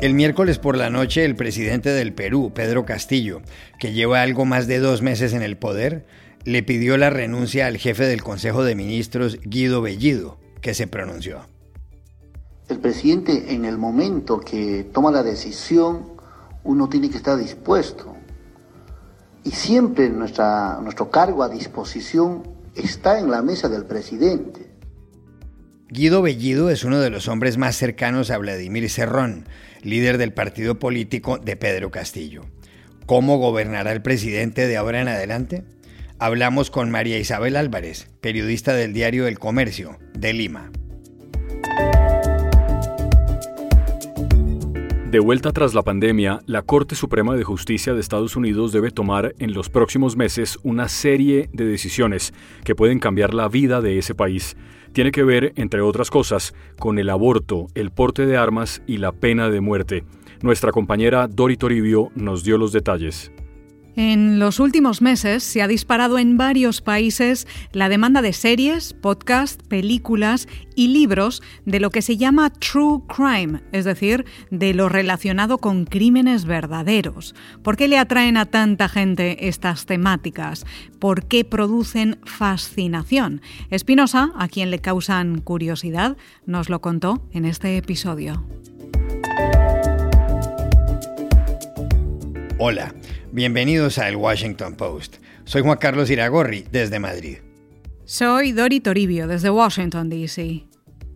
El miércoles por la noche, el presidente del Perú, Pedro Castillo, que lleva algo más de dos meses en el poder, le pidió la renuncia al jefe del Consejo de Ministros, Guido Bellido, que se pronunció. El presidente en el momento que toma la decisión, uno tiene que estar dispuesto. Y siempre nuestro cargo a disposición está en la mesa del presidente. Guido Bellido es uno de los hombres más cercanos a Vladimir Serrón, líder del partido político de Pedro Castillo. ¿Cómo gobernará el presidente de ahora en adelante? Hablamos con María Isabel Álvarez, periodista del diario El Comercio, de Lima. De vuelta tras la pandemia, la Corte Suprema de Justicia de Estados Unidos debe tomar en los próximos meses una serie de decisiones que pueden cambiar la vida de ese país. Tiene que ver, entre otras cosas, con el aborto, el porte de armas y la pena de muerte. Nuestra compañera Dori Toribio nos dio los detalles. En los últimos meses se ha disparado en varios países la demanda de series, podcasts, películas y libros de lo que se llama true crime, es decir, de lo relacionado con crímenes verdaderos. ¿Por qué le atraen a tanta gente estas temáticas? ¿Por qué producen fascinación? Espinosa, a quien le causan curiosidad, nos lo contó en este episodio. Hola. Bienvenidos a El Washington Post. Soy Juan Carlos Iragorri, desde Madrid. Soy Dori Toribio, desde Washington, D.C.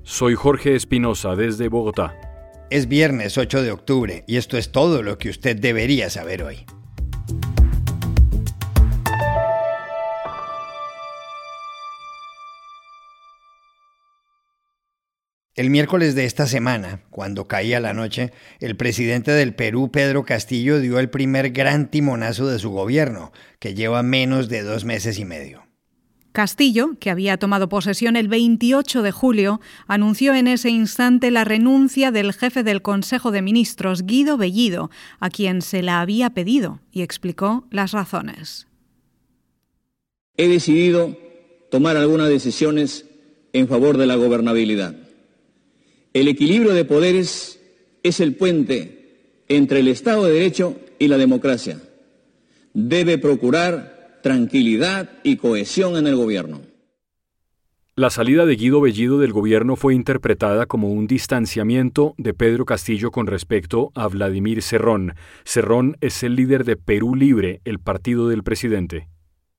Soy Jorge Espinosa, desde Bogotá. Es viernes 8 de octubre y esto es todo lo que usted debería saber hoy. El miércoles de esta semana, cuando caía la noche, el presidente del Perú, Pedro Castillo, dio el primer gran timonazo de su gobierno, que lleva menos de dos meses y medio. Castillo, que había tomado posesión el 28 de julio, anunció en ese instante la renuncia del jefe del Consejo de Ministros, Guido Bellido, a quien se la había pedido, y explicó las razones. He decidido tomar algunas decisiones en favor de la gobernabilidad el equilibrio de poderes es el puente entre el Estado de Derecho y la democracia. Debe procurar tranquilidad y cohesión en el gobierno. La salida de Guido Bellido del gobierno fue interpretada como un distanciamiento de Pedro Castillo con respecto a Vladimir Cerrón. Cerrón es el líder de Perú Libre, el partido del presidente.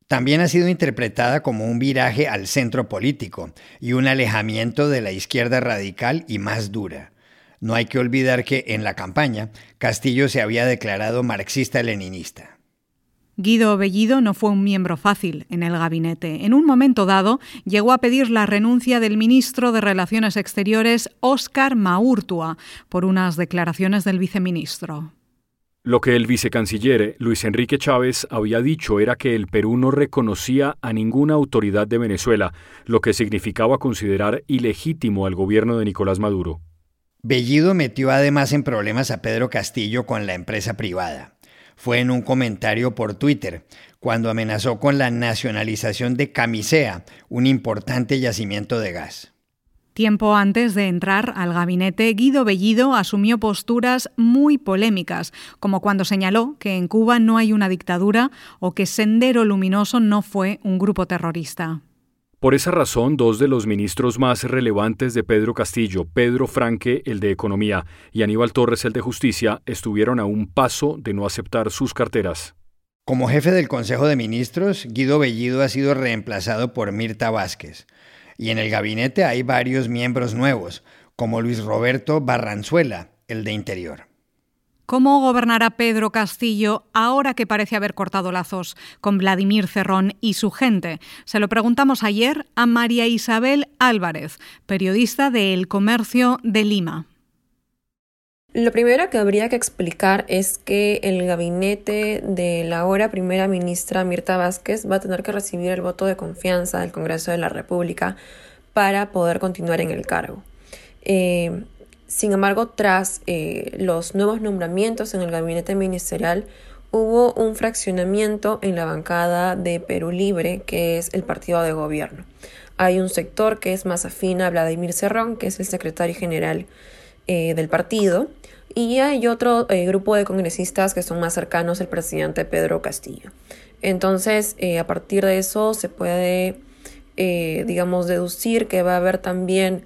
También ha sido interpretada como un viraje al centro político y un alejamiento de la izquierda radical y más dura. No hay que olvidar que en la campaña Castillo se había declarado marxista-leninista. Guido Bellido no fue un miembro fácil en el gabinete. En un momento dado llegó a pedir la renuncia del ministro de Relaciones Exteriores, Óscar Maurtua, por unas declaraciones del viceministro. Lo que el vicecanciller Luis Enrique Chávez había dicho era que el Perú no reconocía a ninguna autoridad de Venezuela, lo que significaba considerar ilegítimo al gobierno de Nicolás Maduro. Bellido metió además en problemas a Pedro Castillo con la empresa privada. Fue en un comentario por Twitter, cuando amenazó con la nacionalización de Camisea, un importante yacimiento de gas. Tiempo antes de entrar al gabinete, Guido Bellido asumió posturas muy polémicas, como cuando señaló que en Cuba no hay una dictadura o que Sendero Luminoso no fue un grupo terrorista. Por esa razón, dos de los ministros más relevantes de Pedro Castillo, Pedro Franque, el de Economía, y Aníbal Torres, el de Justicia, estuvieron a un paso de no aceptar sus carteras. Como jefe del Consejo de Ministros, Guido Bellido ha sido reemplazado por Mirta Vázquez y en el gabinete hay varios miembros nuevos, como Luis Roberto Barranzuela, el de Interior. ¿Cómo gobernará Pedro Castillo ahora que parece haber cortado lazos con Vladimir Cerrón y su gente? Se lo preguntamos ayer a María Isabel Álvarez, periodista de El Comercio de Lima. Lo primero que habría que explicar es que el gabinete de la ahora primera ministra Mirta Vázquez va a tener que recibir el voto de confianza del Congreso de la República para poder continuar en el cargo. Eh, sin embargo, tras eh, los nuevos nombramientos en el gabinete ministerial, hubo un fraccionamiento en la bancada de Perú Libre, que es el partido de gobierno. Hay un sector que es más afín a Vladimir Cerrón, que es el secretario general eh, del partido, y hay otro eh, grupo de congresistas que son más cercanos al presidente Pedro Castillo. Entonces, a partir de eso se puede, digamos, deducir que va a haber también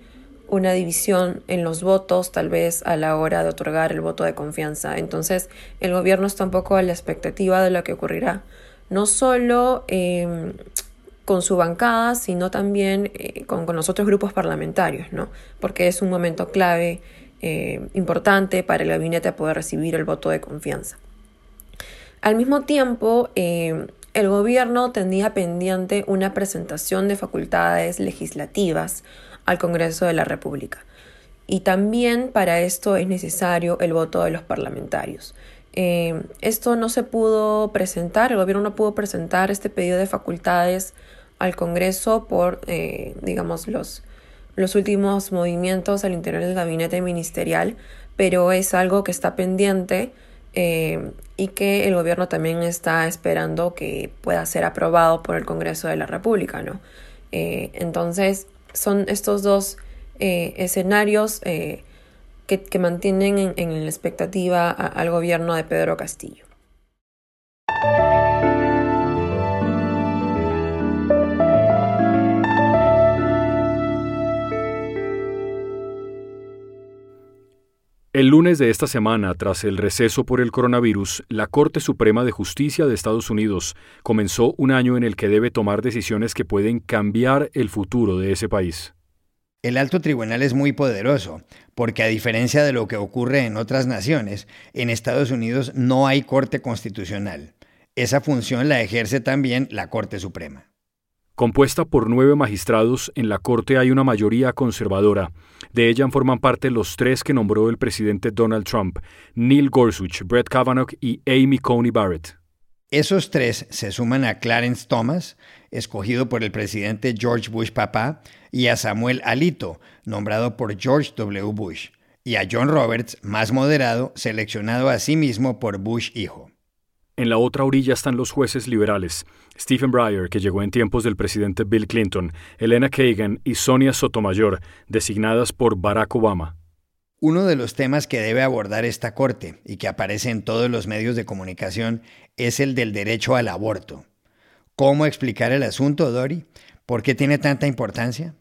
una división en los votos, tal vez a la hora de otorgar el voto de confianza. Entonces, el gobierno está un poco a la expectativa de lo que ocurrirá, no solo em, con su bancada, sino también eh, con, los otros grupos parlamentarios, ¿no? Porque es un momento clave, eh, importante para el gabinete poder recibir el voto de confianza. Al mismo tiempo, em, el gobierno tenía pendiente una presentación de facultades legislativas al Congreso de la República. Y también para esto es necesario el voto de los parlamentarios. Eh, esto no se pudo presentar, el gobierno no pudo presentar este pedido de facultades al Congreso por, eh, digamos, los, los últimos movimientos al interior del gabinete ministerial, pero es algo que está pendiente eh, y que el gobierno también está esperando que pueda ser aprobado por el Congreso de la República, ¿no? entonces, son estos dos eh, escenarios eh, que, mantienen en, en la expectativa al gobierno de Pedro Castillo. El lunes de esta semana, tras el receso por el coronavirus, la Corte Suprema de Justicia de Estados Unidos comenzó un año en el que debe tomar decisiones que pueden cambiar el futuro de ese país. El alto tribunal es muy poderoso, porque a diferencia de lo que ocurre en otras naciones, en Estados Unidos no hay Corte Constitucional. Esa función la ejerce también la Corte Suprema. Compuesta por nueve magistrados, en la Corte hay una mayoría conservadora. De ella forman parte los tres que nombró el presidente Donald Trump, Neil Gorsuch, Brett Kavanaugh y Amy Coney Barrett. Esos tres se suman a Clarence Thomas, escogido por el presidente George Bush papá, y a Samuel Alito, nombrado por George W. Bush, y a John Roberts, más moderado, seleccionado a sí mismo por Bush hijo. En la otra orilla están los jueces liberales, Stephen Breyer, que llegó en tiempos del presidente Bill Clinton, Elena Kagan y Sonia Sotomayor, designadas por Barack Obama. Uno de los temas que debe abordar esta Corte y que aparece en todos los medios de comunicación es el del derecho al aborto. ¿Cómo explicar el asunto, Dori? ¿Por qué tiene tanta importancia?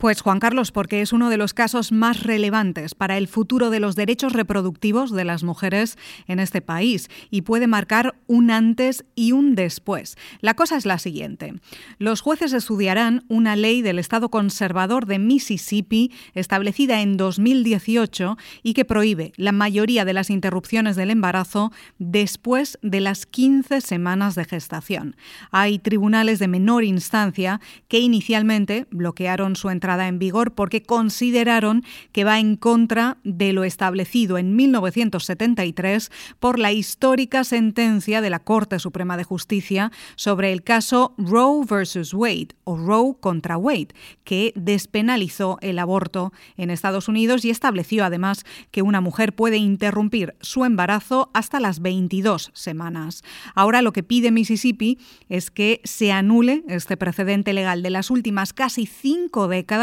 Pues Juan Carlos, porque es uno de los casos más relevantes para el futuro de los derechos reproductivos de las mujeres en este país y puede marcar un antes y un después. La cosa es la siguiente. Los jueces estudiarán una ley del Estado conservador de Mississippi establecida en 2018 y que prohíbe la mayoría de las interrupciones del embarazo después de las 15 semanas de gestación. Hay tribunales de menor instancia que inicialmente bloquearon su entrada en vigor porque consideraron que va en contra de lo establecido en 1973 por la histórica sentencia de la Corte Suprema de Justicia sobre el caso Roe versus Wade o Roe contra Wade, que despenalizó el aborto en Estados Unidos y estableció además que una mujer puede interrumpir su embarazo hasta las 22 semanas. Ahora lo que pide Mississippi es que se anule este precedente legal de las últimas casi cinco décadas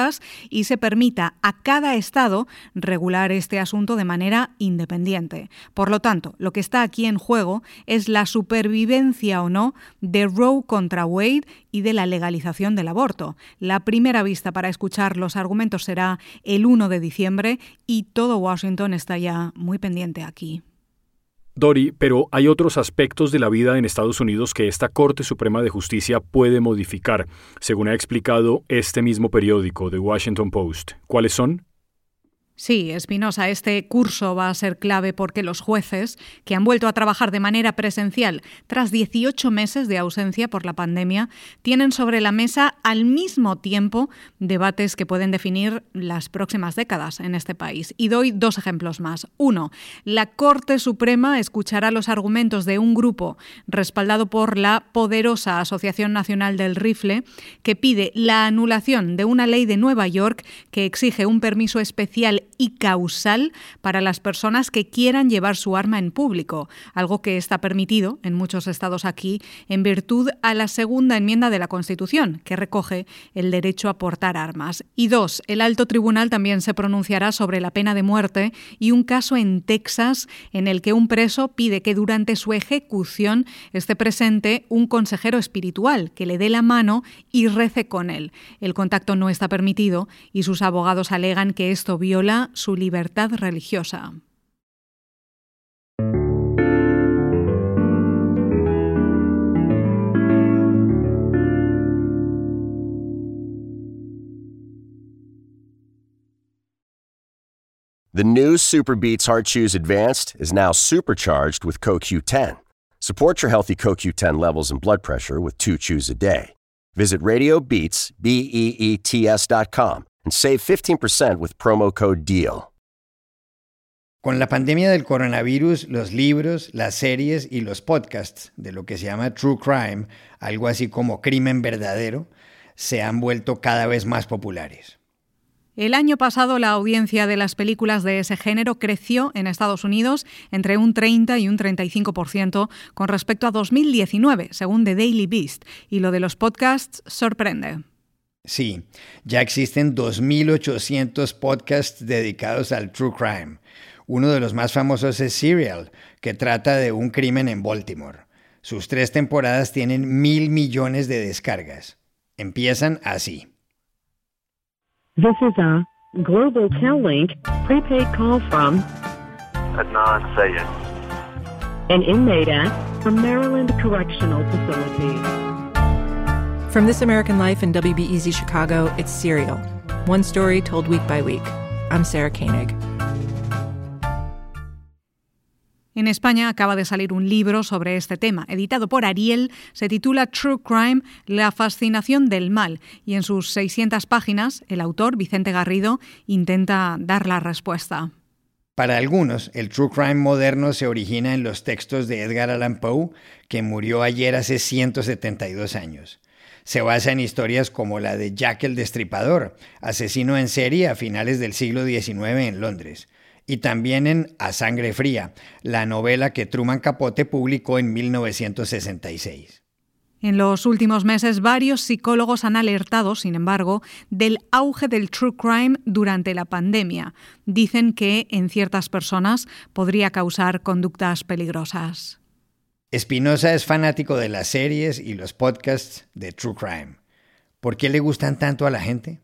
y se permita a cada Estado regular este asunto de manera independiente. Por lo tanto, lo que está aquí en juego es la supervivencia o no de Roe contra Wade y de la legalización del aborto. La primera vista para escuchar los argumentos será el 1 de diciembre y todo Washington está ya muy pendiente aquí. Dori, pero hay otros aspectos de la vida en Estados Unidos que esta Corte Suprema de Justicia puede modificar, según ha explicado este mismo periódico, The Washington Post. ¿Cuáles son? Sí, Espinosa, este curso va a ser clave porque los jueces, que han vuelto a trabajar de manera presencial tras 18 meses de ausencia por la pandemia, tienen sobre la mesa al mismo tiempo debates que pueden definir las próximas décadas en este país. Y doy dos ejemplos más. Uno, la Corte Suprema escuchará los argumentos de un grupo respaldado por la poderosa Asociación Nacional del Rifle que pide la anulación de una ley de Nueva York que exige un permiso especial y causal para las personas que quieran llevar su arma en público, algo que está permitido en muchos estados aquí en virtud a la segunda enmienda de la Constitución, que recoge el derecho a portar armas. Y dos, el alto tribunal también se pronunciará sobre la pena de muerte y un caso en Texas en el que un preso pide que durante su ejecución esté presente un consejero espiritual que le dé la mano y rece con él. El contacto no está permitido y sus abogados alegan que esto viola su libertad religiosa. The new Super Beats Heart Chews Advanced is now supercharged with CoQ10. Support your healthy CoQ10 levels and blood pressure with two chews a day. Visit RadioBeats, B-E-E-T-S com and save 15% with promo code DEAL. Con la pandemia del coronavirus, los libros, las series y los podcasts de lo que se llama True Crime, algo así como crimen verdadero, se han vuelto cada vez más populares. El año pasado la audiencia de las películas de ese género creció en Estados Unidos entre un 30 y un 35% con respecto a 2019, según The Daily Beast, y lo de los podcasts sorprende. Sí, ya existen 2.800 podcasts dedicados al True Crime. Uno de los más famosos es Serial, que trata de un crimen en Baltimore. Sus tres temporadas tienen mil millones de descargas. Empiezan así. This is a Global Link prepaid call from Adnan Sayed, an inmate at a Maryland Correctional Facility. From This American Life and WBEZ Chicago, it's Serial. One story told week by week. I'm Sarah Koenig. En España acaba de salir un libro sobre este tema, editado por Ariel, se titula True Crime, la fascinación del mal, y en sus 600 páginas el autor, Vicente Garrido, intenta dar la respuesta. Para algunos, el true crime moderno se origina en los textos de Edgar Allan Poe, que murió ayer hace 172 años se basa en historias como la de Jack el Destripador, asesino en serie a finales del siglo XIX en Londres, y también en A Sangre Fría, la novela que Truman Capote publicó en 1966. En los últimos meses, varios psicólogos han alertado, sin embargo, del auge del true crime durante la pandemia. Dicen que en ciertas personas podría causar conductas peligrosas. Espinosa es fanático de las series y los podcasts de True Crime. ¿Por qué le gustan tanto a la gente?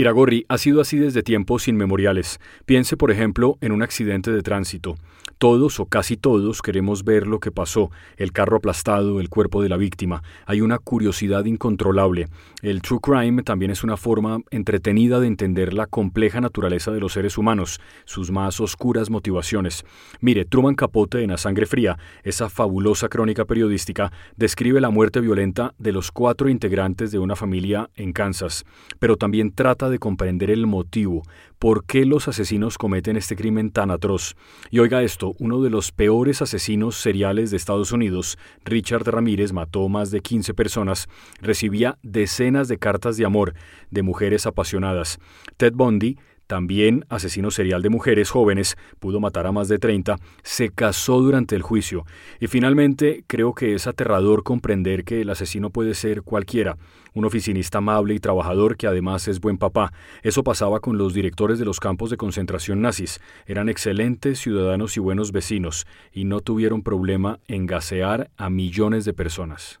Iragorri ha sido así desde tiempos inmemoriales. Piense, por ejemplo, en un accidente de tránsito. Todos o casi todos queremos ver lo que pasó, el carro aplastado, el cuerpo de la víctima. Hay una curiosidad incontrolable. El true crime también es una forma entretenida de entender la compleja naturaleza de los seres humanos, sus más oscuras motivaciones. Mire, Truman Capote en A Sangre Fría, esa fabulosa crónica periodística, describe la muerte violenta de los cuatro integrantes de una familia en Kansas, pero también trata de comprender el motivo, por qué los asesinos cometen este crimen tan atroz. Y oiga esto, uno de los peores asesinos seriales de Estados Unidos, Richard Ramírez, mató más de 15 personas, recibía decenas de cartas de amor de mujeres apasionadas. Ted Bundy también asesino serial de mujeres jóvenes, pudo matar a más de 30, se casó durante el juicio. Y finalmente, creo que es aterrador comprender que el asesino puede ser cualquiera, un oficinista amable y trabajador que además es buen papá. Eso pasaba con los directores de los campos de concentración nazis. Eran excelentes ciudadanos y buenos vecinos, y no tuvieron problema en gasear a millones de personas.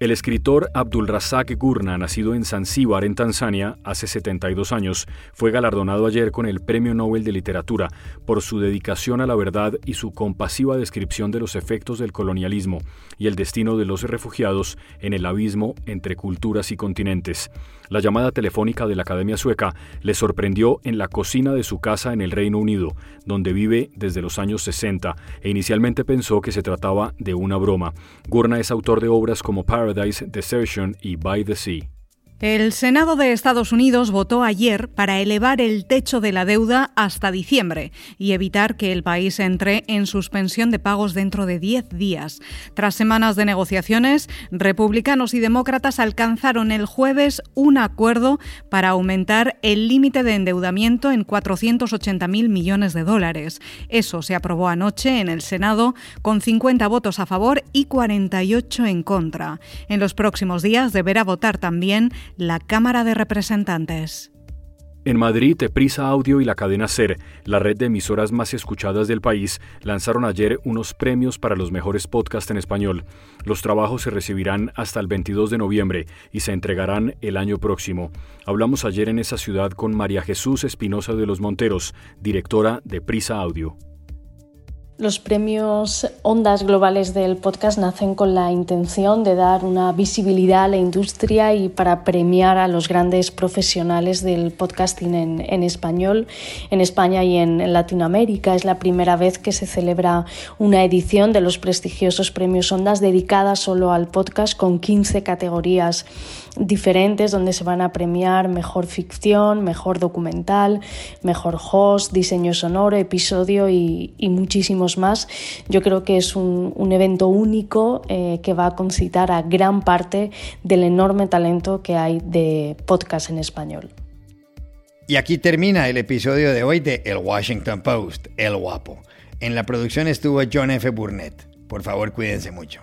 El escritor Abdul Razak Gurna, nacido en Zanzíbar, en Tanzania, hace 72 años, fue galardonado ayer con el Premio Nobel de Literatura por su dedicación a la verdad y su compasiva descripción de los efectos del colonialismo y el destino de los refugiados en el abismo entre culturas y continentes. La llamada telefónica de la Academia Sueca le sorprendió en la cocina de su casa en el Reino Unido, donde vive desde los años 60, e inicialmente pensó que se trataba de una broma. Gurna es autor de obras como Paradise, Desertion y By the Sea. El Senado de Estados Unidos votó ayer para elevar el techo de la deuda hasta diciembre y evitar que el país entre en suspensión de pagos dentro de 10 días. Tras semanas de negociaciones, republicanos y demócratas alcanzaron el jueves un acuerdo para aumentar el límite de endeudamiento en 480.000 millones de dólares. Eso se aprobó anoche en el Senado con 50 votos a favor y 48 en contra. En los próximos días deberá votar también la Cámara de Representantes. En Madrid, Prisa Audio y la cadena Ser, la red de emisoras más escuchadas del país, lanzaron ayer unos premios para los mejores podcasts en español. Los trabajos se recibirán hasta el 22 de noviembre y se entregarán el año próximo. Hablamos ayer en esa ciudad con María Jesús Espinosa de los Monteros, directora de Prisa Audio. Los premios Ondas Globales del podcast nacen con la intención de dar una visibilidad a la industria y para premiar a los grandes profesionales del podcasting en, español en España y en, Latinoamérica. Es la primera vez que se celebra una edición de los prestigiosos premios Ondas dedicada solo al podcast con 15 categorías diferentes donde se van a premiar mejor ficción, mejor documental, mejor host, diseño sonoro, episodio y, muchísimos más. Yo creo que es un, evento único eh, que va a concitar a gran parte del enorme talento que hay de podcast en español. Y aquí termina el episodio de hoy de El Washington Post, El Guapo. En la producción estuvo John F. Burnett. Por favor, cuídense mucho.